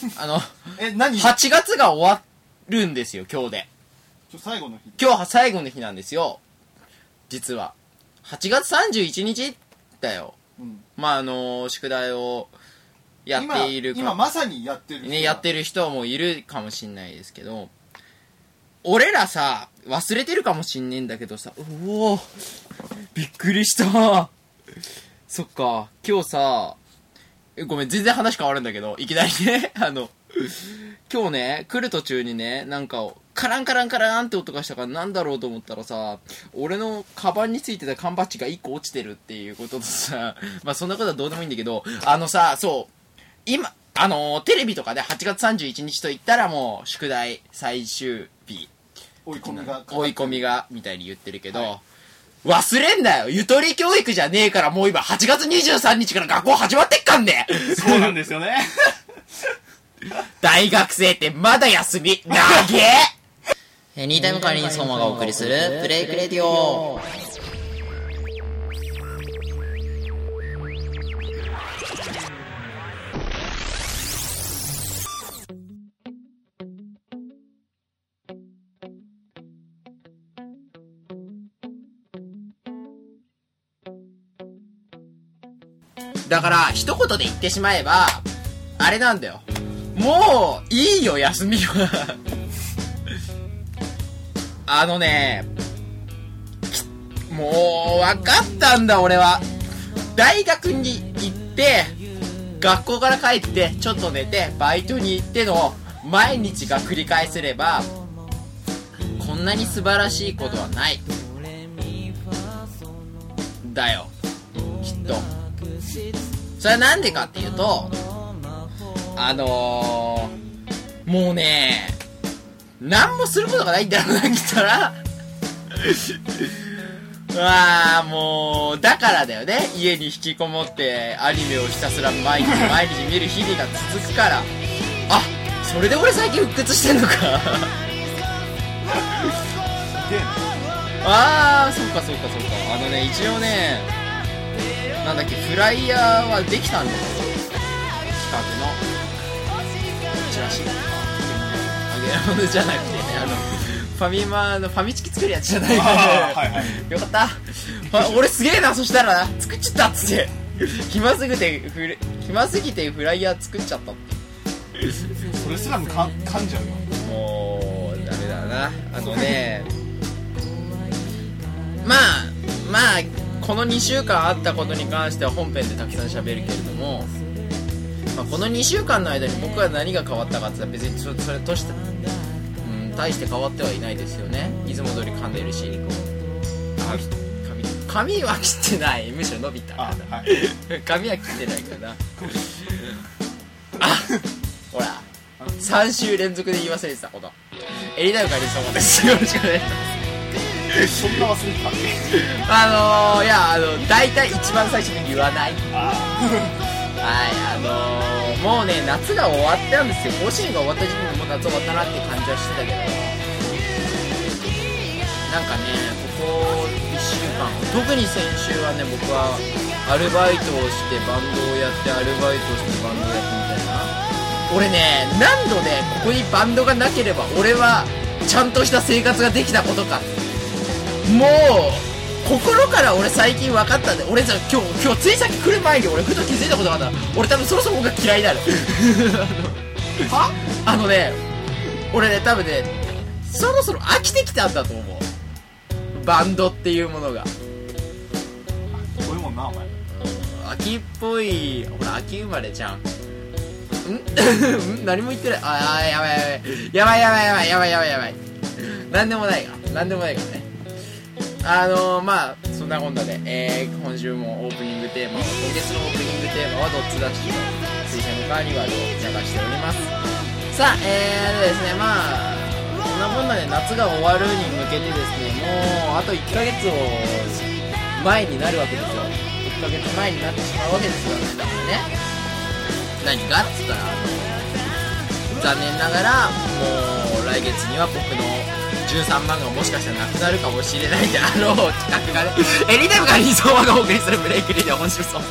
あの、え、何？8月が終わるんですよ、今日で。ちょ最後の日。今日は最後の日なんですよ。実は。8月31日だよ。うん。まあ、あの宿題をやっている今、今まさにやってる人が。ね、やってる人もいるかもしんないですけど、俺らさ、忘れてるかもしんねえんだけどさ、うおーびっくりした。そっか、今日さ、えごめん、全然話変わるんだけど、いきなりね、あの、今日ね、来る途中にね、なんか、カランカランカランって音がしたからなんだろうと思ったらさ、俺のカバンについてた缶バッジが1個落ちてるっていうこととさ、まあそんなことはどうでもいいんだけど、あのさ、そう、今、あのーテレビとかで8月31日と言ったらもう、宿題最終日、追い込みが。追い込みが、みたいに言ってるけど、はい忘れんなよ。ゆとり教育じゃねえからもう今8月23日から学校始まってっかんねそうなんですよね。大学生ってまだ休み。なげえニータイム管理人相馬がお送りするブレイクレディオだから一言で言ってしまえばあれなんだよ。もういいよ休みは。あのねもう分かったんだ俺は。大学に行って学校から帰ってちょっと寝てバイトに行っての毎日が繰り返せればこんなに素晴らしいことはない。だよ。きっと。それはなんでかっていうとあのー、もうね何もすることがないんだろうなきっとなうわあもうだからだよね。家に引きこもってアニメをひたすら毎日 毎日見る日々が続くから。あそれで俺最近復活してんのか。で、ああそうかそうかそうか。あのね一応ねなんだっけフライヤーはできたんだよ。の。チラシ。あげるものじゃなくてねあの ファミマのファミチキ作るやつじゃないから、はいはい。よかった。あ俺すげえなそしたら。な作っちゃったっつって。暇すぎてフレ暇すぎてフライヤー作っちゃったって。それすらもか噛んじゃうよ。もうダメだな。あのね。まあまあこの2週間あったことに関しては本編でたくさん喋るけれども、まあ、この2週間の間に僕は何が変わったかって言ったら別にそそれとして、うん、大して変わってはいないですよね。いつも通り噛んでるしあ髪髪は切ってない。むしろ伸びた。あ、はい。髪は切ってないからな。あほら。3週連続で言い忘れてたこと。エリダウカリソモですよろしくお願いしますそんな忘れてたっけ？あのー、いやあの大体一番最初に言わない。あはいあのー、もうね夏が終わったんですよ。甲子園が終わった時期にもう夏終わったなって感じはしてたけど。なんかねここ1週間特に先週はね僕はアルバイトをしてバンドをやってアルバイトをしてバンドをやってみたいな。俺ね何度ねここにバンドがなければ俺はちゃんとした生活ができたことかもう心から俺最近分かったんで俺さ今日今日ついさっき来る前に俺ふと気づいたことがあった。俺多分そろそろ僕が嫌いになる。は？あのね俺ね多分ねそろそろ飽きてきたんだと思う。バンドっていうものが。こういうもんな、お前。秋っぽい。ほら秋生まれじゃん。ん？ん？何も言ってない。ああやばいやばい。やばいやばいやばいやばいやばい。なんでもないが。なんでもないがねあのー、まあそんなこんなで、えー、今週もオープニングテーマを今月のオープニングテーマはドッツダッシュの水星のカーニバルを流しております。さあえーとですねまあそんなもんなで夏が終わるに向けてですねもうあと1ヶ月を前になるわけですよ。1ヶ月前になってしまうわけですよねだからね。何かっつったら残念ながらもう来月には僕の13万がもしかしたらなくなるかもしれないであろう企画がね エリデブが理想がお送りするブレイクリーで本週そんな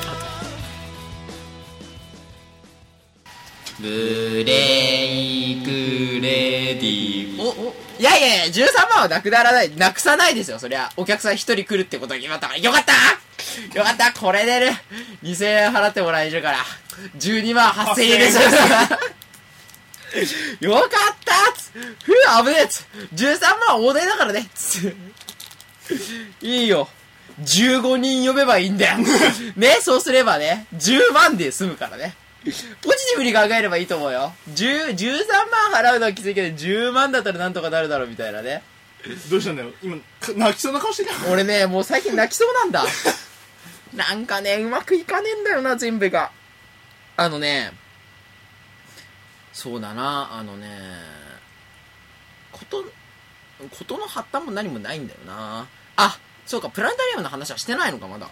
ブレイクレディおいやいやいや13万はなくならないなくさないですよ。そりゃお客さん1人来るってことが決まったから。よかったよかったこれでね2000円払ってもらえるから。12万8000円です よかったつ。ふう危ねえつ。13万大台だからね。ついいよ。15人呼べばいいんだよ。ねそうすればね10万で済むからね。ポジティブに考えればいいと思うよ。10 13万払うのはきついけど10万だったらなんとかなるだろうみたいなね。どうしたんだよ？今か泣きそうな顔してるやん俺ねもう最近泣きそうなんだ。なんかねうまくいかねえんだよな全部が。あのねそうだな。あのねことことの発端も何もないんだよな。あそうか。プラネタリウムの話はしてないのかまだ。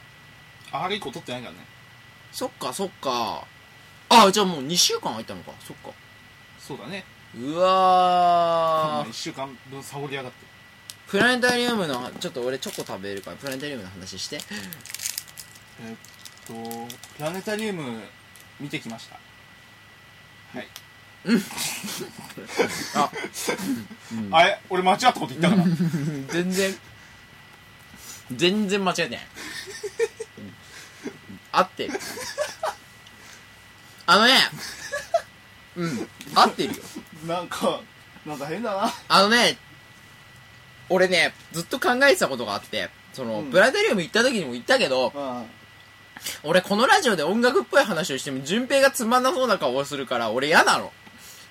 あれ以降撮ってないからね。そっかそっか。あじゃあもう2週間空いたのか。そっか。そうだね。うわー。1週間分サボりやがって。プラネタリウムのちょっと俺チョコ食べるからプラネタリウムの話して。えっとプラネタリウム見てきました。はいあ、あれ？俺間違ったこと言ったから全然。全然間違えてない。うん。合ってる。あのね。うん。合ってるよ。なんかなんか変だな。あのね。俺ねずっと考えてたことがあってその、うん。プラネタリウム行った時にも言ったけどうん。俺このラジオで音楽っぽい話をしても順平がつまんなそうな顔をするから俺嫌なの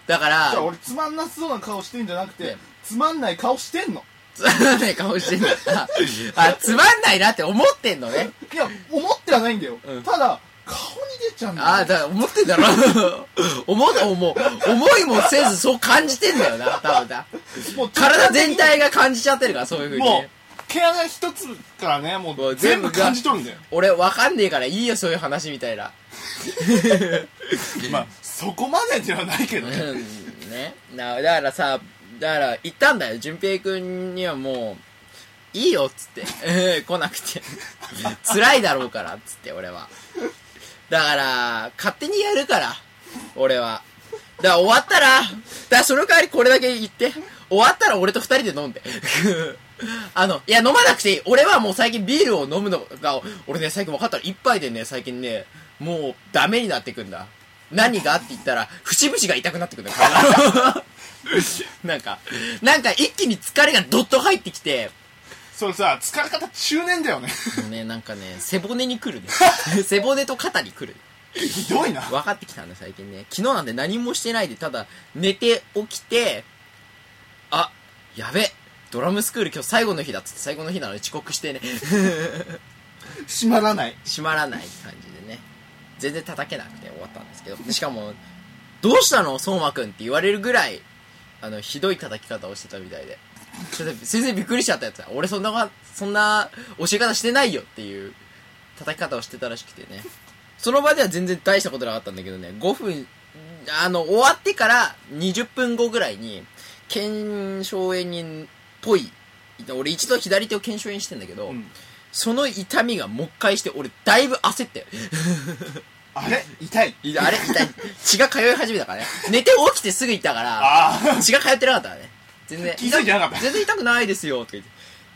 だからじゃあ俺つまんなそうな顔してんじゃなくてねつまんない顔してんの。つまんない顔してんだあつまんないなって思ってんのね。いや思ってはないんだよ、うん。ただ顔に出ちゃうんだよ。ああ、だから思ってんだろ。思う、思う、思いもせずそう感じてんだよな、多分だ。もう体全体が感じちゃってるから、そういう風に。もう毛穴一つからねももうう全部感じ取るんだよ。俺わかんねえからいいよ、そういう話みたいな。まあそこまでではないけどね、ね。だからさ、だから言ったんだよ、淳平くんにはもう、いいよ、っつって。来なくて。辛いだろうから、っつって、俺は。だから、勝手にやるから、俺は。だから終わったら、だからその代わりこれだけ言って、終わったら俺と二人で飲んで。あの、いや飲まなくていい。俺はもう最近ビールを飲むのが、俺ね、最近分かったら一杯でね、最近ね、もうダメになってくんだ。何がって言ったら、節々が痛くなってくるんだよ、体 なんか、なんか一気に疲れがどっと入ってきて、それさ疲れ方中年だよねもうね、なんかね、背骨に来るね。背骨と肩に来る。ひどいな分かってきたんだ、最近ね。昨日なんて何もしてないで、ただ、寝て起きて、あ、やべ、ドラムスクール今日最後の日だっつって最後の日なのに遅刻してね、閉まらない閉まらない感じでね。全然叩けなくて終わったんですけど。しかも、どうしたの？相馬くんって言われるぐらい、あの、ひどい叩き方をしてたみたいで。ちょっと先生びっくりしちゃったやつだ俺そんな、そんな教え方してないよっていう叩き方をしてたらしくてね。その場では全然大したことなかったんだけどね、5分、あの、終わってから20分後ぐらいに、腱鞘炎にっぽい、俺一度左手を腱鞘炎してんだけど、うんその痛みがもう一回して、俺だいぶ焦って。あれ？痛い？あれ痛い。血が通い始めたからね。寝て起きてすぐ行ったから、ああ血が通ってなかったからね。全然。気づいてなかった全然痛くないですよ、とか言って。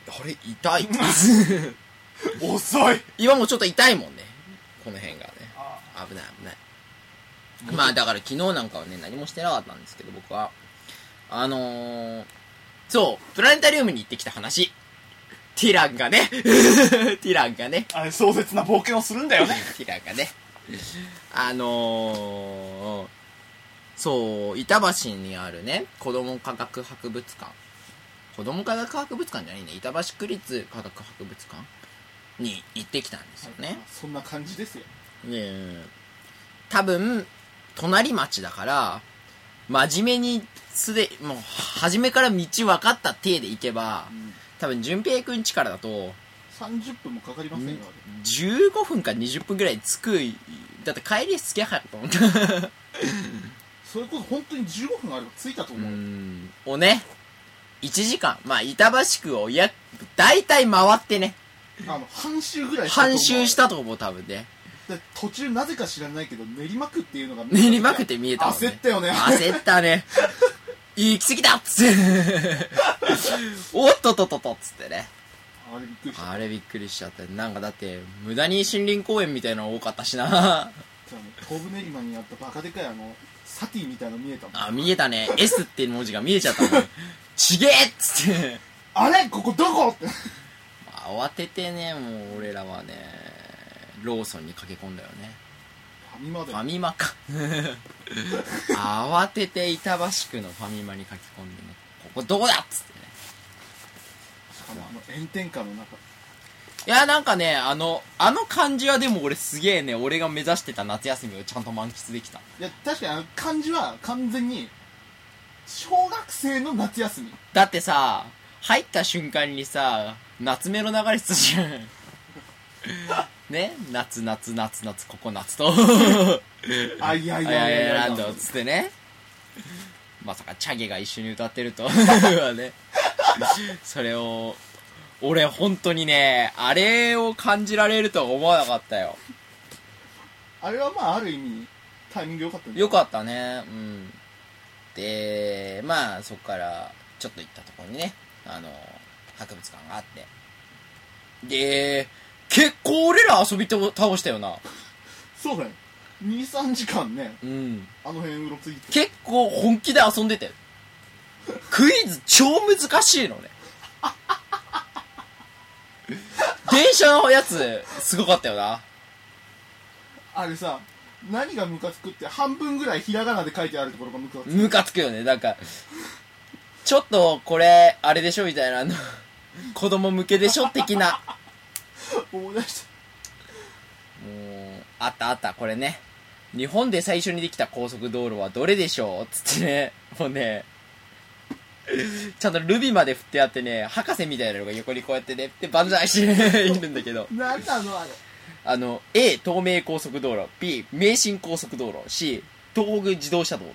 あれ痛い。遅い今もちょっと痛いもんね。この辺がね。あ危ない危ない。まあだから昨日なんかはね、何もしてなかったんですけど、僕は。あのー、そう、プラネタリウムに行ってきた話。ティランがね、ティランがね、あれ壮絶な冒険をするんだよね。ティランがね、あのー、そう、板橋にあるね、子供科学博物館。子供科学博物館じゃないね、板橋区立科学博物館に行ってきたんですよね。そんな感じですよ。ね多分隣町だから真面目にすでもう初めから道分かった体で行けば多分淳平くんちからだと30分もかかりませんよ。15分か20分ぐらい着くだって帰り着きゃ早かと思った それこそ本当に15分あれば着いたとう思う、ん。をね。1時間。まあ板橋区をや大体回ってね。あの半周ぐらい半周したと思う多分ね。で途中なぜか知らないけど練馬区っていうのが練馬区って見えたもんね。焦ったよね。焦ったね。行き過ぎだっつって おっとっとっとっとっつってね。あれびっくりした。あれびっくりしちゃったなんかだって無駄に森林公園みたいなの多かったしな。東武練馬にあったバカでかいあのサティみたいなの見えたもん。あ見えたね。S っていう文字が見えちゃったもん ちげえっつって。あれここどこ？って。慌ててねもう俺らはねローソンに駆け込んだよね。ファミマで。ファミマか。慌てて板橋区のファミマに駆け込んでねここどこだっつってかも。あの炎天下の中。いやなんかねあのあの感じはでも俺すげえね俺が目指してた夏休みをちゃんと満喫できた。いや確かにあの感じは完全に小学生の夏休み。だってさ入った瞬間にさ夏目の流れてたじゃん。ね？夏夏夏夏ここ夏と。あいやいいやいや。いややいやなんだっつってねまさかチャゲが一緒に歌ってるとはね。それを俺本当にねあれを感じられるとは思わなかったよ。あれはまあある意味タイミング良かったんだよかったね。うん。でまあそこからちょっと行ったところにねあの博物館があって。で結構俺ら遊びと倒したよな。そうだよ23時間ねうん。あの辺うろついて。結構本気で遊んでてクイズ超難しいのね。電車のやつすごかったよな。あれさ何がムカつくって半分ぐらいひらがなで書いてあるところがムカつく。ムカつくよね。なんかちょっとこれあれでしょ？みたいな。あの子供向けでしょ？的な。思い出した。もうあったあった。これね日本で最初にできた高速道路はどれでしょう？つってね。もうねちゃんとルビまで振ってあってね博士みたいなのが横にこうやってねで万歳して いるんだけど。何なのあれ？あの A 東名高速道路 B 名神高速道路 C 東北自動車道。つっ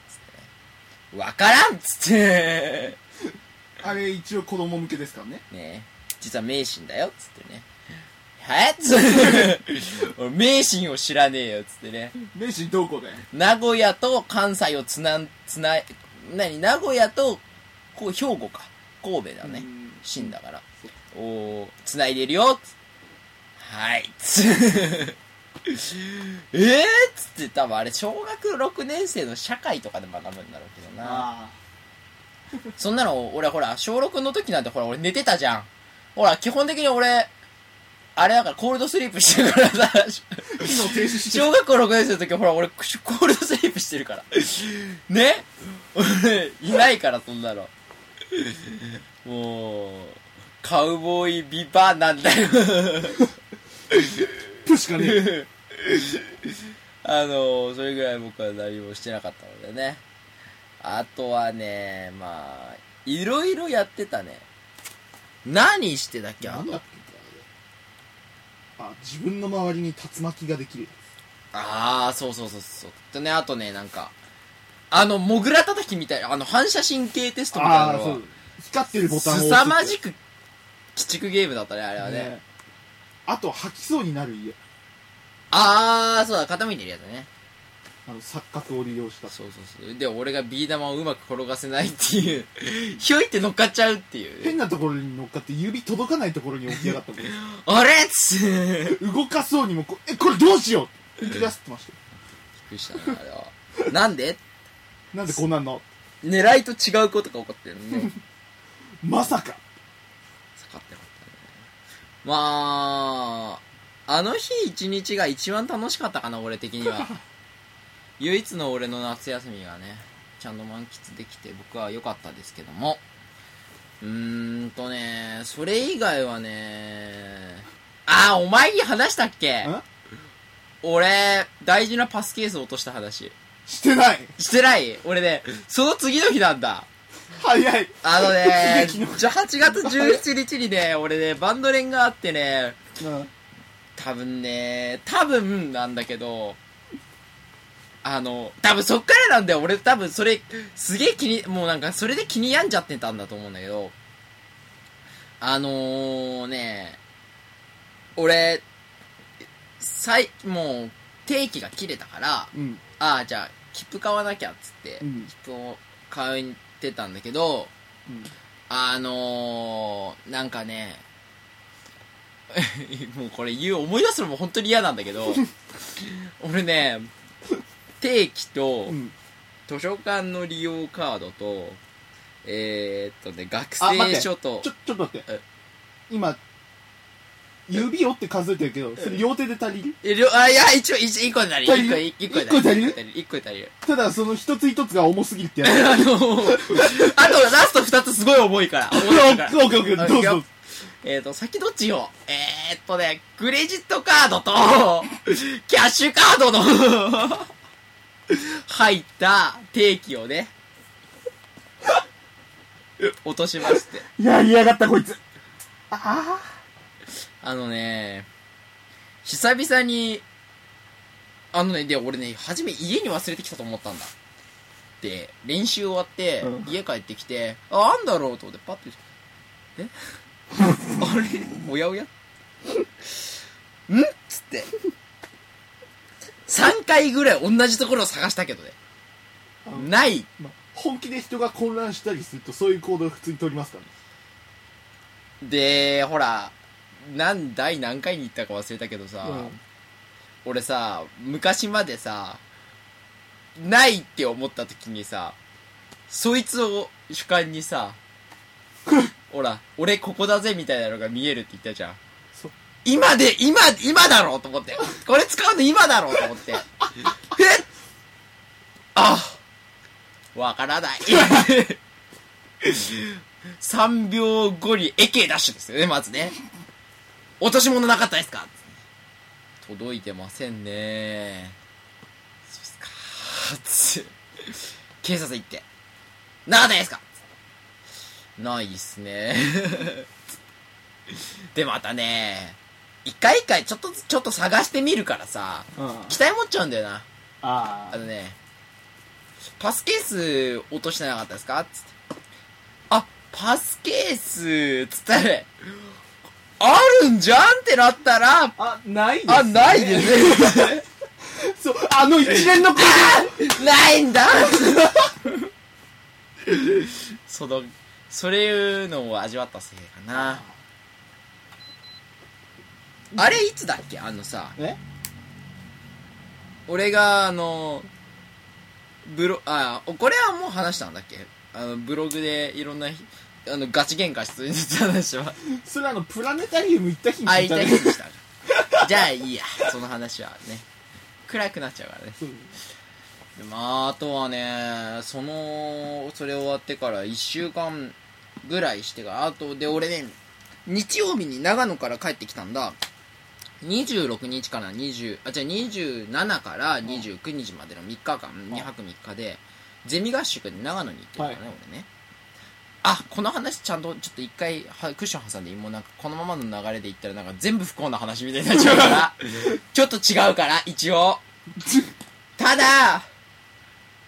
てねわからんっつって。あれ一応子供向けですからね。ね実は名神だよっつってねはっつって俺名神を知らねえよっつってね名神どこで？名古屋と関西をつな、つな、何？名古屋と、こう、兵庫か。神戸だねう。ん新だから。おー、つないでるよつはい。つえーっつって 多分あれ、小学6年生の社会とかで学ぶんだろうけどな。あそんなの、俺ほら、小6の時なんてほら、俺寝てたじゃん。ほら、基本的に俺、あれだからコールドスリープしてるからさ、あ機能停止して小学校6年生の時ほら俺コールドスリープしてるから。ね？俺いないからそんなの。もうカウボーイビバなんだよ。プしかね。えあのそれぐらい僕は何もしてなかったのでね。あとはねまあいろいろやってたね。何してたっけ？あと。なんだっけ？自分の周りに竜巻ができる。ああそうそうそうそう。でねあとねなんかあのモグラ叩きみたいなあの反射神経テストみたいなのは光ってるボタンを凄まじく鬼畜ゲームだったねあれはね。ね。あと吐きそうになる家。ああそうだ傾いてるやつねあの錯覚を利用した。そうそうそう。で俺がビー玉をうまく転がせないっていう。ひょいって乗っかっちゃうっていう。変なところに乗っかって指届かないところに起き上がったもん あれっつ動かそうにもこえこれどうしよう？って気がすってましたよ。くりしたなあれは。なんで？なんでこんなんの？狙いと違うことが起こってるね まさか。使ってなかったね。まああの日一日が一番楽しかったかな俺的には唯一の俺の夏休みがねちゃんと満喫できて僕は良かったですけども。うーんとねそれ以外はねあお前に話したっけ？ん俺大事なパスケース落とした話。してない。してない？俺ねその次の日なんだ。早い。あのね、悲劇の。8月17日にね、俺ね、バンド練があってね、うん。多分ね、多分なんだけど、あの、多分そっからなんだよ。俺多分それ、すげえ気に、もうなんかそれで気に病んじゃってたんだと思うんだけど、あのー、ね、俺、さい、もう、定期が切れたから、うん。ああ、じゃあ、切符買わなきゃっつって、うん。切符を買ってたんだけど、うん。あのー、なんかね、もうこれ言う、思い出すのも本当に嫌なんだけど、俺ね、定期とうん。図書館の利用カードと、えー、っとね、学生書とちょ、ちょっと待って。え今指をって数えてるけどそれ両手で足りる？えりょあ、いや、一応、一一個になる。足りる？一個、一個に一個足りる？一個になる。一個に足りる。ただその一つ一つが重すぎるってやつ。あの、あとラスト二つすごい重いから。オ 重いから。ッケーオッケーオッケーどうぞえー。と、先どっちよえーっとね、クレジットカードと、キャッシュカードの、入った定期をね、落としまして。いやりやがったこいつ。ああのね、久々に、あのね、で、俺ね、初め家に忘れてきたと思ったんだ。で、練習終わって、うん。家帰ってきて、あ、あんだろうと思って、パッて、え？あれ？おやおや？ん？っつって。3回ぐらい同じところを探したけどね。あない。まあ本気で人が混乱したりするとそういう行動を普通に取りますからねで、ほら、なん、第何回に行ったか忘れたけどさ、うん俺さ、昔までさ、ないって思った時にさ、そいつを主観にさ、ほら、俺ここだぜみたいなのが見えるって言ったじゃん。今で、今、今だろうと思って。これ使うの今だろうと思って。え？あわからない。3秒後にエケダッシュですよね、まずね。落とし物なかったですか？届いてませんねそうっすか警察行って。なかったですか？ないっすねで、またね、一回一回ちょっとずつ、ちょっと探してみるからさ、うん期待持っちゃうんだよな。ああのね、パスケース落としてなかったですか？つって。あ、パスケースつったら、あるんじゃんってなったら、あないです、あ、ないですね。そうあの一連のこと ないんだその、それいうのを味わったせいかな。あれいつだっけ？あのさ、え？俺があの、ブロ、あ、これはもう話したんだっけ？あの、ブログでいろんなひ、あの、ガチ喧嘩してた話は。それあのプラネタリウム行った日にあ、言い聞いたねたいことした。じゃあいいや、その話はね。暗くなっちゃうからね。そうでまあ、あとはね、その、それ終わってから1週間ぐらいしてから、あと、で、俺ね、日曜日に長野から帰ってきたんだ。26日から20、あ、じゃあ27から29日までの3日間、2泊3日で、ゼミ合宿で長野に行ってるからね、はい俺ね。あ、この話ちゃんとちょっと一回はクッション挟んでいいもうなんかこのままの流れで言ったらなんか全部不幸な話みたいになっちゃうから、ちょっと違うから、一応。ただ、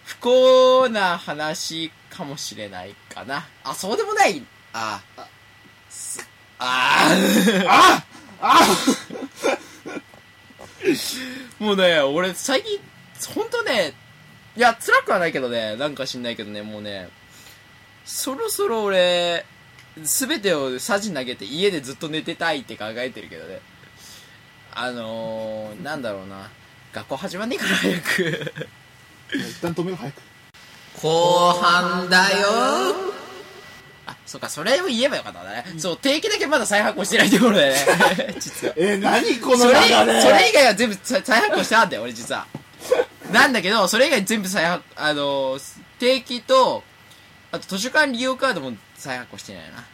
不幸な話かもしれないかな。あ、そうでもない。あ、すあーああもうね、俺最近、ほんとね、いや、辛くはないけどね、なんか知んないけどね、もうね、そろそろ俺、すべてをさじ投げて家でずっと寝てたいって考えてるけどね。あのー、なんだろうな。学校始まんねえから早く。一旦止めろ早く後半だよあ、そっか、それを言えばよかったね。そう、定期だけまだ再発行してないところだよね。実は。えー、何この流れそれ以外は全部再再発行してあんだよ、俺実は。なんだけど、それ以外全部再発、あのー、定期と、あと図書館利用カードも再発行してないな。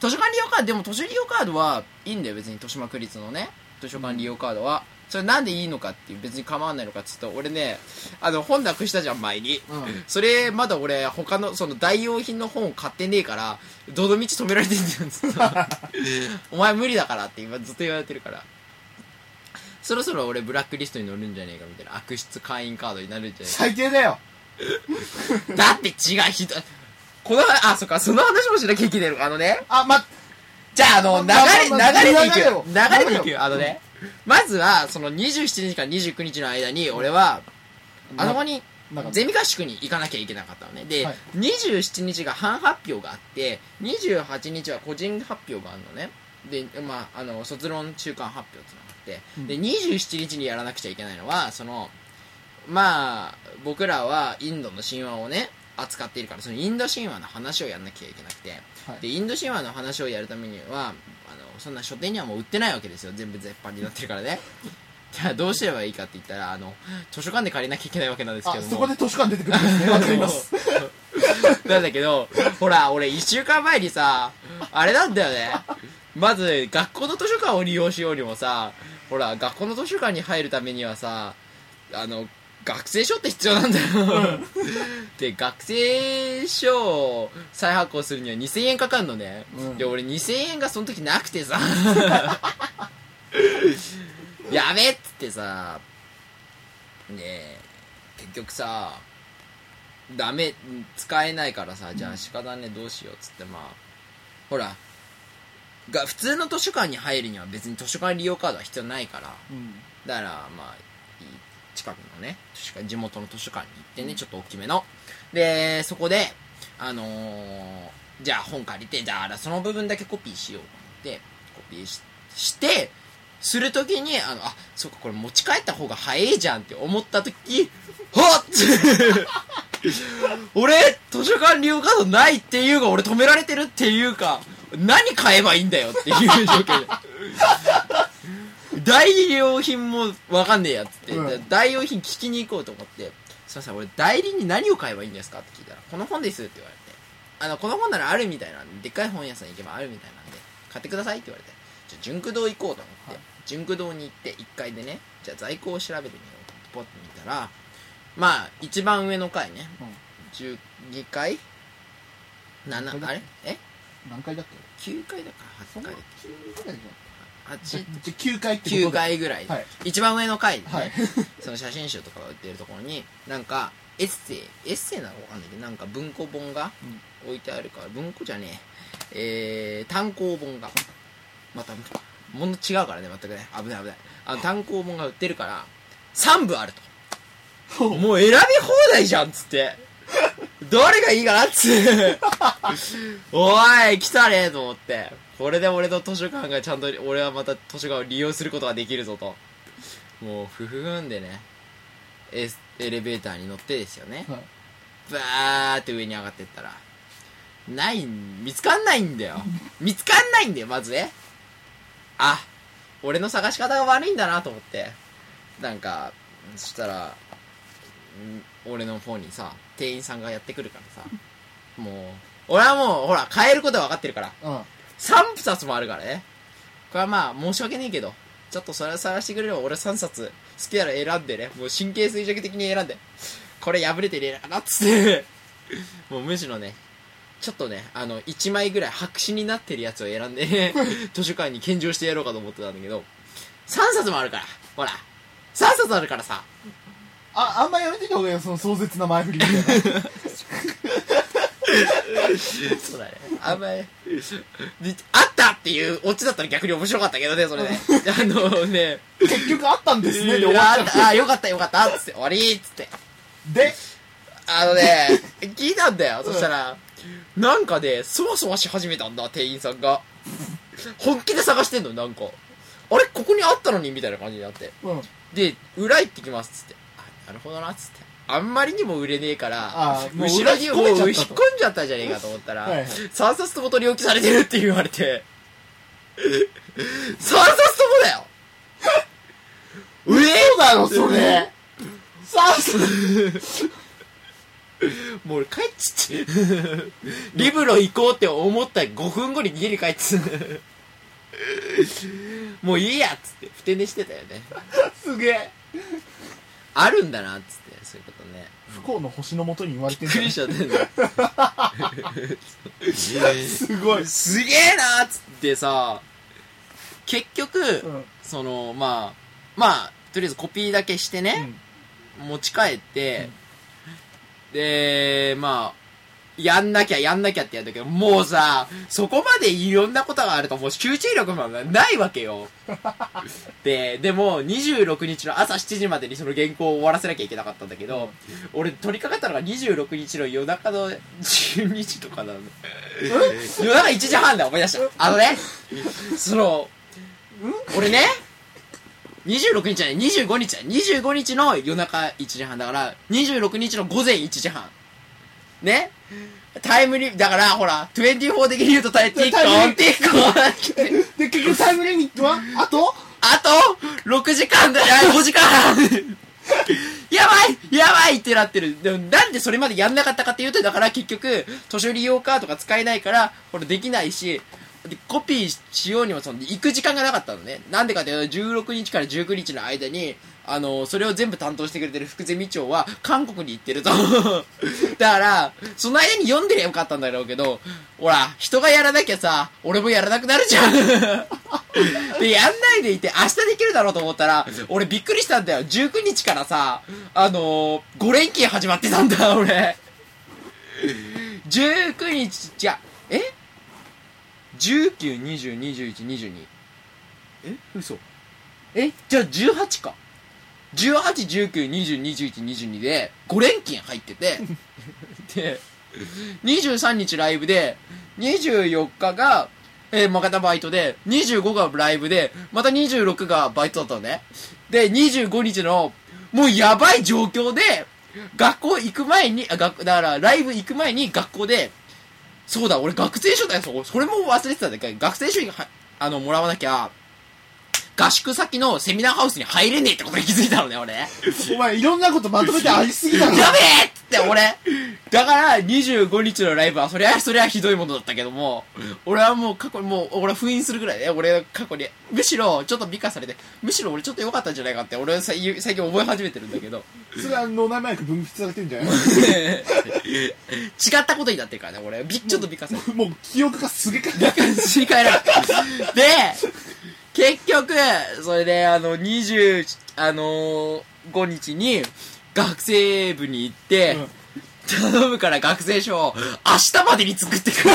図書館利用カード、でも図書利用カードはいいんだよ、別に豊島区立のね。図書館利用カードは。それなんでいいのかっていう、別に構わないのかって言うと、俺ね、あの、本なくしたじゃん、前に。うんそれ、まだ俺、他の、その、代用品の本を買ってねえから、どの道止められてんだよ、ずっと。お前無理だからって今ずっと言われてるから。そろそろ俺ブラックリストに乗るんじゃねえかみたいな悪質会員カードになるんじゃね最低だよえか。だって違う、ひどい。この、あ、そっか、その話もしなきゃいけないの。あのね。あまじゃあ、あの、流れ、流れでいくよ。流れでいくよ。あのね。まずは、その27日から29日の間に、俺は、あそこに、ゼミ合宿に行かなきゃいけなかったのね。で、はい。27日が班発表があって、28日は個人発表があるのね。で、まあ、あの、卒論中間発表ってのがあって、うん。で、27日にやらなくちゃいけないのは、その、まあ、僕らはインドの神話をね、扱っているから、そのインド神話の話をやんなきゃいけなくて、はい。で、インド神話の話をやるためには、そんな書店にはもう売ってないわけですよ。全部絶版になってるからね。じゃあどうすればいいかって言ったら、あの、図書館で借りなきゃいけないわけなんですけども。あそこで図書館出てくるんですね わかりますなんだけど、ほら、俺一週間前にさ、あれなんだよね。まず、学校の図書館を利用しようにもさ、ほら、学校の図書館に入るためにはさ、あの、学生証って必要なんだよ。で、学生証を再発行するには2000円かかるのね。うん。で、俺2000円がその時なくてさ、やべっつってさ、ね結局さ、ダメ、使えないからさ、じゃあ仕方ね、どうしようっつって、まあ、ほら、が、普通の図書館に入るには別に図書館利用カードは必要ないから、うん。だから、まあ、近くのね、地元の図書館に行ってね、ちょっと大きめの。で、そこで、あのーじゃあ本借りて、じゃあその部分だけコピーしようと思って、コピーしして、するときに、あの、あ、そっか、これ持ち帰った方が早いじゃんって思ったとき、はっ 俺、図書館利用カードないっていうか、俺止められてるっていうか、何買えばいいんだよっていう状況で。代用品もわかんねえやっつって、うん。で代用品聞きに行こうと思って、すいません、俺代理に何を買えばいいんですかって聞いたら、この本ですって言われて、あの、この本ならあるみたいなんで、でっかい本屋さん行けばあるみたいなんで、買ってくださいって言われて、じゃあ、純駆堂行こうと思って、はい。純駆堂に行って、1階でね、じゃあ在庫を調べてみようとポッと見たら、まあ、一番上の階ね、12階？何階 ?7、だっけ？あれ？え？何階だっ ?9 階だか8階だっけ？9階け ?8、じゃ9階ってこと9で階ぐらい、はい。一番上の階でね、はい。その写真集とかが売ってるところになんかエッセイエッセイなのかわかんないけどなんか文庫本が置いてあるから文庫じゃねえ。えー、単行本が。またもの違うからね全くね。危ない危ない。あの単行本が売ってるから3部あると。もう選び放題じゃんっつってどれがいいかなっつって おい来たねと思って。これで俺の図書館がちゃんと俺はまた図書館を利用することができるぞと。もうふふふんでね。エスエレベーターに乗ってですよね。はい。バーって上に上がってったら。ない見つかんないんだよ。見つかんないんだよまずね。あ俺の探し方が悪いんだなと思って。なんかそしたらん俺の方にさ店員さんがやってくるからさもう俺はもうほら買えることは分かってるからうん。3冊もあるからね。これはまあ申し訳ねえけどちょっとそれを探してくれれば俺3冊好きなら選んでね。もう神経衰弱的に選んで。これ破れてねえなっつって。もうむしろねちょっとねあの1枚ぐらい白紙になってるやつを選んでね 図書館に献上してやろうかと思ってたんだけど3冊もあるからほら。3冊あるからさああんまやめてた方がいいよその壮絶な前振りみたいなそうだね。あんまり、であったっていうオチだったら逆に面白かったけどね、それね。あのね、結局あったんですねで終わっちゃっああ、よかったよかったっつって、終わりっつって。てであのね、聞いたんだよ。そしたら、なんかね、そわそわし始めたんだ、店員さんが。本気で探してんの、なんか。あれここにあったのにみたいな感じになって。うんで、裏行ってきますっつって。あ、なるほどなっつって。あんまりにも売れねえからあ、ーもう後ろにもう裏引っ込んじゃったんじゃねえかと思ったら、はいはい3冊とも取り置きされてるって言われて、3冊ともだようえそうだろそれさあもう俺帰っちって。リブロ行こうって思った5分後に家に帰って。もういいやっつって、ふて寝してたよね。すげえあるんだなっつって、そういうことね。不幸の星のもとに言われてびっくりしちゃってんだ。すごい。すげえなっつってさ、結局、うん。その、まあ、まあ、とりあえずコピーだけしてね、持ち帰って、で、まあ、やんなきゃやんなきゃってやるんだけど、もうさ、そこまでいろんなことがあるともう集中力もないわけよ。で、でも26日の朝7時までにその原稿を終わらせなきゃいけなかったんだけど、俺取り掛かったのが26日の夜中の12時とかなの。夜中1時半だ思い出した。あのね、その、俺ね、26日じゃない、25日だ。25日の夜中1時半だから、26日の午前1時半。ね？タイムリ、だから、ほら、24的に言うとタイティック。オンティックオンで、結局タイムリミットはあと？あと、6時間だ、いや、5時間。半やばいやばいってなってる。でも、なんでそれまでやんなかったかっていうと、だから結局、図書利用カードが使えないから、これできないし、でコピーしようにもその、行く時間がなかったのね。なんでかっていうと、16日から19日の間に、あの、それを全部担当してくれてる副ゼミ長は、韓国に行ってると。だから、その間に読んでりゃよかったんだろうけど、ほら、人がやらなきゃさ、俺もやらなくなるじゃん。で、やんないでいて、明日できるだろうと思ったら、俺びっくりしたんだよ。19日からさ、あのー、5連勤始まってたんだ、俺。19日、じゃ、え ?19、20、21、22。え？嘘え？じゃあ18か。18、19、20、21、22で5連勤入ってて、で、23日ライブで、24日が、えー、またバイトで、25がライブで、また26がバイトだったのね。で、25日の、もうやばい状況で、学校行く前に、あ、学、だから、ライブ行く前に学校で、そうだ、俺学生証だよ、それも忘れてたんだけど、学生証、あの、もらわなきゃ、合宿先のセミナーハウスに入れねえってことに気づいたのね、俺。お前いろんなことまとめてありすぎだろ。やべえって俺。だから25日のライブはそりゃそりゃひどいものだったけども俺はもう過去にもう俺は封印するぐらいね俺は過去にむしろちょっと美化されてむしろ俺ちょっと良かったんじゃないかって俺は最近覚え始めてるんだけど。それは脳内麻薬分泌されてんじゃない？違ったことになってるからね俺。びちょっと美化されてもう記憶がすげえ。かだからすり替えられた。で結局それであの20あのー、5日に学生部に行って、うん。頼むから学生証を明日までに作ってくれ。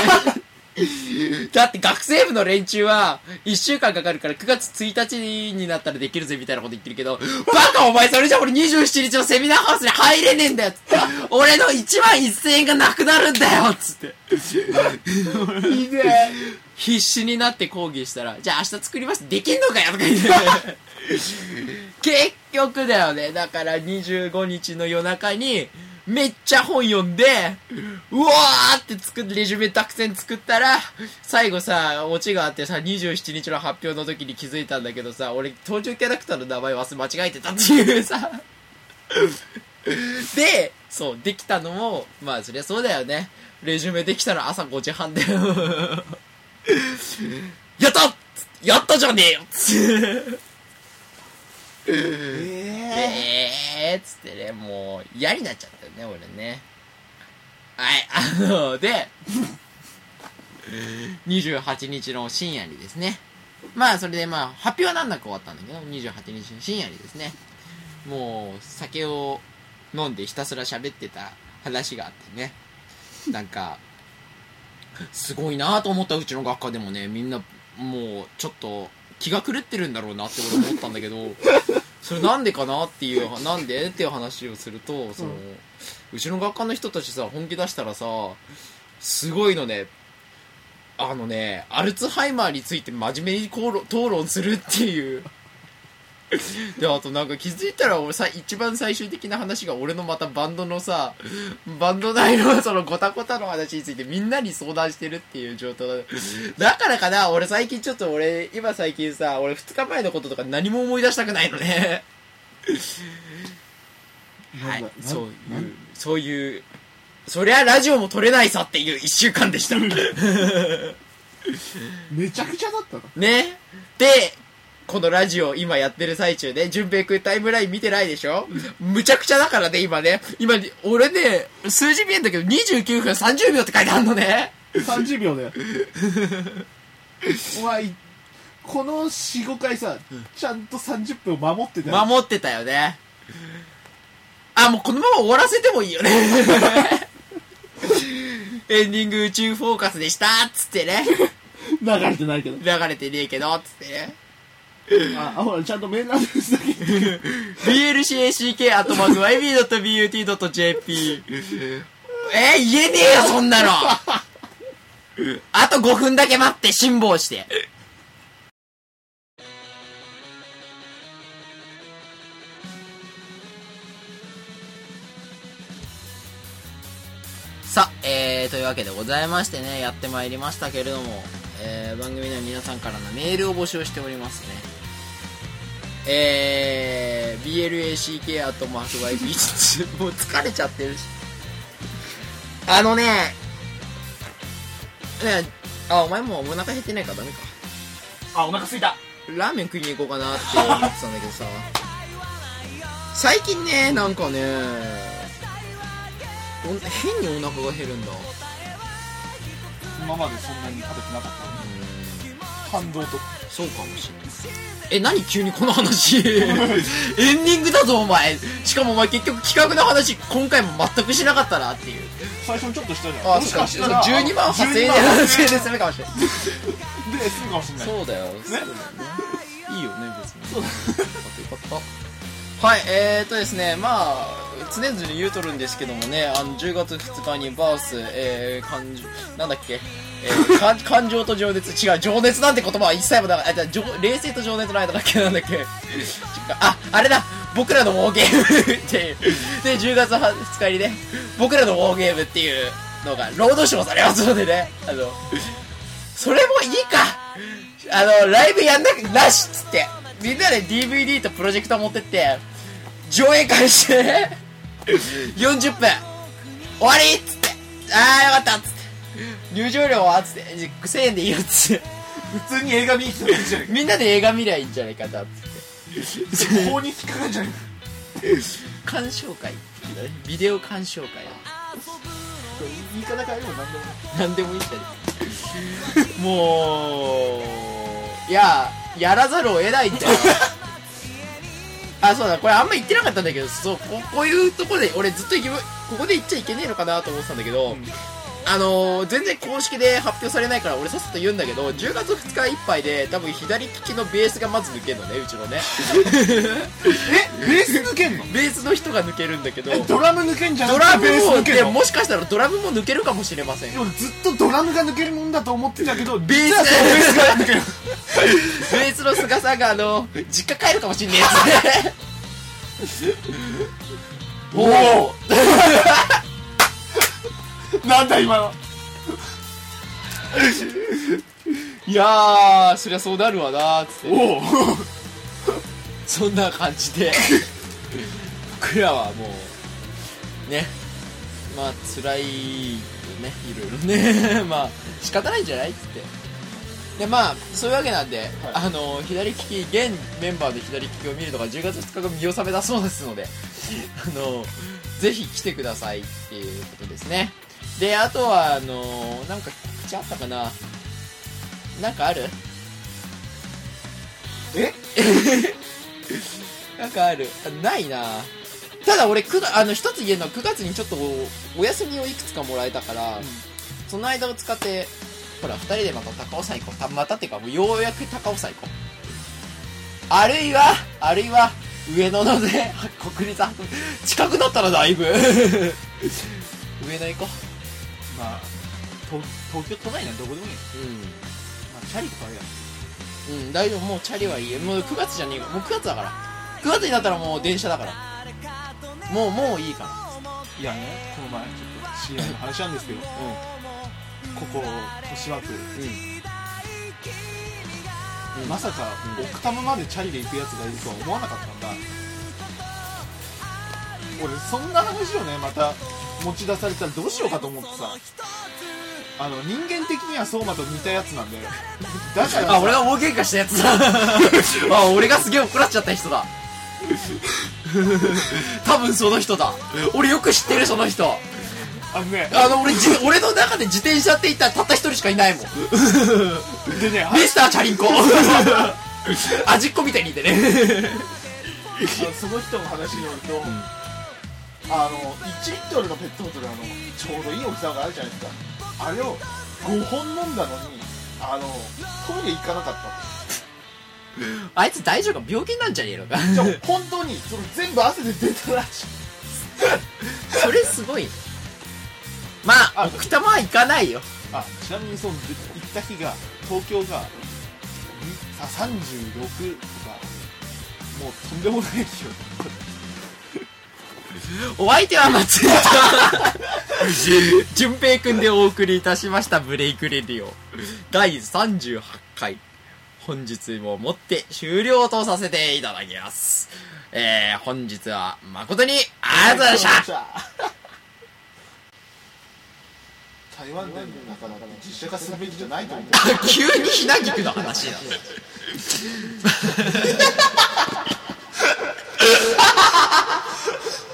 だって学生部の連中は1週間かかるから9月1日になったらできるぜみたいなこと言ってるけどバカお前それじゃ俺27日のセミナーハウスに入れねえんだよつって。俺の1万1000円がなくなるんだよつって。いいね必死になって抗議したら、じゃあ明日作ります。できんのかよとか言って。結局だよね。だから25日の夜中に、めっちゃ本読んで、うわーって作って、レジュメたくさん作ったら、最後さ、オチがあってさ、27日の発表の時に気づいたんだけどさ、俺、登場キャラクターの名前忘れ間違えてたっていうさ。で、そう、できたのも、まあそりゃそうだよね。レジュメできたの朝5時半だよ。やった！やったじゃねえよ！つってええーっつってね、もう嫌になっちゃったよね、俺ね。はい、あの、で、28日の深夜にですね、まあそれでまあ発表はなんなく終わったんだけど、28日の深夜にですね、もう酒を飲んでひたすら喋ってた話があってね、なんか、すごいなと思ったうちの学科でもね、みんなもうちょっと気が狂ってるんだろうなって俺思ったんだけど、それなんでかなっていう、なんでっていう話をすると、その、うちの学科の人たちさ、本気出したらさ、すごいのね、あのね、アルツハイマーについて真面目に討論討論するっていう。で、あとなんか気づいたら俺さ、一番最終的な話が俺のまたバンドのさ、バンド内のそのゴタゴタの話についてみんなに相談してるっていう状態だ。だからかな、俺最近ちょっと俺、今最近さ、俺2日前のこととか何も思い出したくないのね。はいそういうそういう、そりゃラジオも撮れないさっていう一週間でした。めちゃくちゃだったのね。で、このラジオ今やってる最中で、淳平くんタイムライン見てないでしょ？むちゃくちゃだからね、今ね。今、俺ね、数字見えんだけど、29分30秒って書いてあるのね。30秒だよ お前この45回さちゃんと30分を守ってたよ守ってたよね。あ、もうこのまま終わらせてもいいよね。エンディング宇宙フォーカスでしたっつってね。流れてないけど流れてねえけど、つってね。ああほらちゃんとメールアドレスだけ blcack.yb.but.jp え言えねえよ、そんなのあと5分だけ待って、辛抱して。さあ、えー、というわけでございましてね、やってまいりましたけれども、えー、番組では皆さんからのメールを募集しておりますね。えー、BLACK あとマーク YB もう疲れちゃってるし。あのね、ねあ、お前もうお腹減ってないからダメか。あお腹すいたラーメン食いに行こうかなって思ってたんだけどさ。最近ね、なんかね、お変にお腹が減るんだ。今までそんなに食べてなかった感動とそうかもしれない。え、何急にこの話？エンディングだぞ、お前。しかもお前結局企画の話、今回も全くしなかったなっていう。最初にちょっとしたじゃんあ、もしか。かしたら12万8000円で12万話で済むかもしれない。で済むかもしれないそうだよ。そうだよね。いいよね、別に。そうだよかったよかった。はい、えーとですね、まあ、常々言うとるんですけどもね、あの、10月2日にバース、えー、感情、なんだっけ、えー、感感情と情熱、違う、情熱なんて言葉は一切もなかった。冷静と情熱の間だっけなんだっけ？あ、あれだ僕らのウォーゲームっていう。で、10月2日にね、僕らのウォーゲームっていうのが、ロードショーされますのでね、あの、それもいいかあの、ライブやんなく、なしっつって。みんなで DVD とプロジェクター持ってって、上映会してね、40分、終わりっつって。あーよかったっつって。入場料はつって、1000円でいいよっつって。普通に映画見に来たらいいじゃないみんなで映画見りゃいいんじゃないかなっつって。か法に引っかかるんじゃないか。鑑賞会。ビデオ鑑賞会。言い方変えれば何でもなんでもいいんだよもういややらざるを得ないんだよあそうだこれあんま言ってなかったんだけどそうここういうとこで俺ずっとここで言っちゃいけねえのかなと思ってたんだけど、うんあのー全然公式で発表されないから俺さっさと言うんだけど10月2日いっぱいで多分左利きのベースがまず抜けるのねうちのね。えベース抜けんの？ベースの人が抜けるんだけど。えドラム抜けんじゃなくドラムてベースもで抜けんの？もしかしたらドラムも抜けるかもしれません。でもずっとドラムが抜けるもんだと思ってたけどベース。ベースが抜ける。ベースの菅さんがあの実家帰るかもしんねえやつねおお なんだ今の。いやーそりゃそうなるわなーっつっておお そんな感じで。僕らはもうね。まあ辛いよねいろいろね。まあ仕方ないんじゃない？っつって。でまあそういうわけなんで、あの左利き現メンバーで左利きを見るのが10月2日が見納めだそうですのであのぜひ来てくださいっていうことですねであとはあのなんか告知あったかな？なんかある？え？なんかある。あないな。ただ俺9月あの一つ言えるのは9月にちょっとおお休みをいくつかもらえたから、その間を使ってほら2人でまた高尾山行こう。たまたっていうかもうようやく高尾山行こう。あるいはあるいは上野のね 国立博物近くだったらだいぶ。上野行こまあ東東京都内なんてどこでもいいよ、うまあ、チャリとかあるやん。うんうん大丈夫。もうチャリはいいよ。もう9月じゃねえかもう9月だから。9月になったらもう電車だから。もうもういいかいやねこの前ちょっと知り合いの話なんですけど。らここ豊島区。うん。まさかうん奥多摩までチャリで行くやつがいるとは思わなかったんだ。俺そんな話をねまた持ち出されたらどうしようかと思ってさあの人間的には相馬と似たやつなんでだからさあ、俺が大喧嘩したやつだ。あ、俺がすげえ怒らっちゃった人だ。多分その人だ。俺よく知ってる、その人。あのねあの、俺、じ俺の中で自転車って言ったらたった一人しかいないもん。でねあミスターチャリンコ。味っ子みたいにいてね。その人の話によると、あの1リットルのペットボトルあのちょうどいい大きさがあるじゃないですか。あれを5本飲んだのにあのトイレ行かなかった。あいつ大丈夫か？病気なんじゃねえのか？じゃあ本当にそれ全部汗で出たらしい。それすごい。まああ奥多摩は行かないよ。あちなみにその行った日が東京がにあ36とかもうとんでもない気温お相手は松井と淳 平君でお送りいたしましたブレイクレディオ。第38回。本日ももって終了とさせていただきます。えー、本日は誠にありがとうございました。台湾でなから実写化すべきじゃないと思う急にひなぎくの話だ。Ha ha!